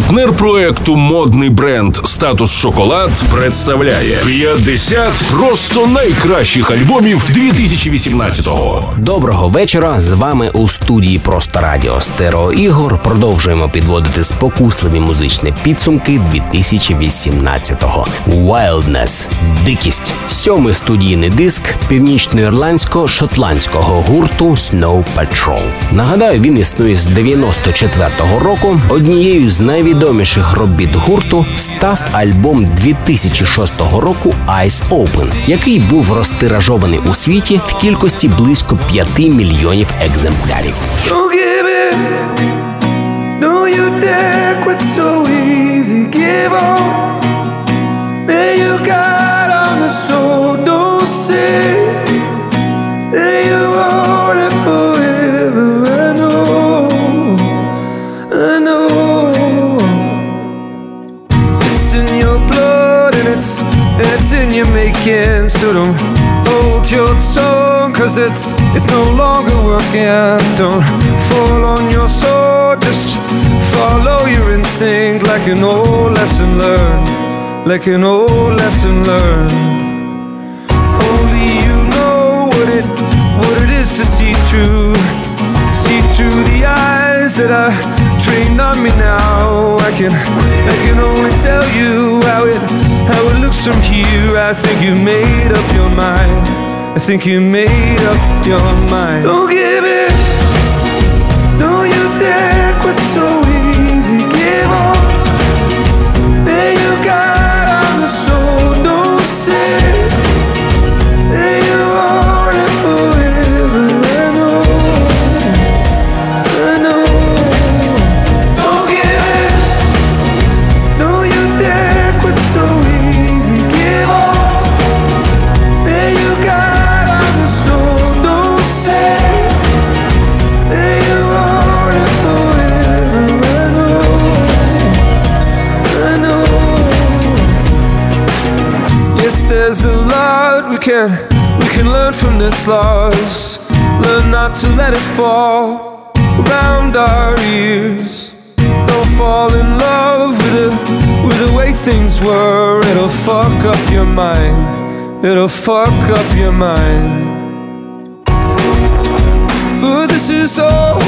Партнер проекту модний бренд Статус Шоколад представляє 50 просто найкращих альбомів 2018-го. Доброго вечора. З вами у студії Просто Радіо Стерео Ігор. Продовжуємо підводити спокусливі музичні підсумки 2018-го. Wildness – дикість. Сьомий студійний диск північноірландсько-шотландського гурту Snow Patrol. Нагадаю, він існує з 94-го року. Однією з найвідоміших робіт гурту став альбом 2006 року Ice Open, який був розтиражований у світі в кількості близько 5 мільйонів екземплярів. Don't you dare quit so. It's you're making. So don't hold your tongue, cause it's it's no longer working. Don't fall on your sword, just follow your instinct like an old lesson learned. Like an old lesson learned. Only you know what it what it is to see through. See through the eyes that are trained on me now. I can I can how it looks from here. I think you made up your mind. I think you made up your mind. Lot we can we can learn from this loss. Learn not to let it fall around our ears. Don't fall in love with the with the way things were. It'll fuck up your mind. It'll fuck up your mind. But this is all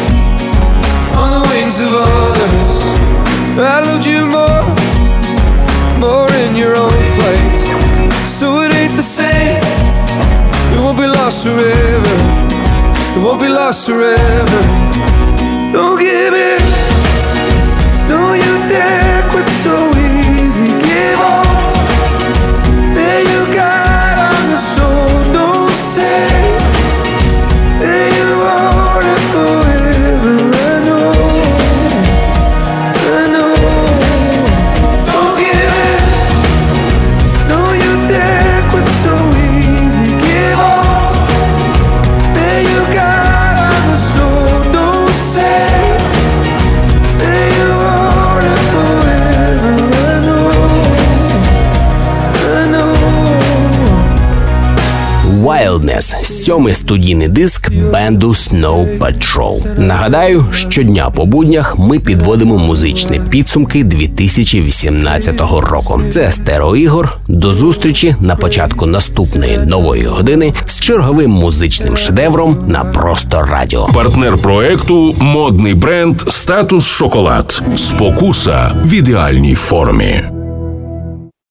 on the wings of others. I lost forever. It won't be lost forever. Don't give in. No, you dare quit so Wildness – сьомий студійний диск бенду Snow Patrol. Нагадаю, щодня по буднях ми підводимо музичні підсумки 2018 року. Це Стерео Ігор. До зустрічі на початку наступної нової години з черговим музичним шедевром на просто радіо. Партнер проекту модний бренд Статус Шоколад. Спокуса в ідеальній формі.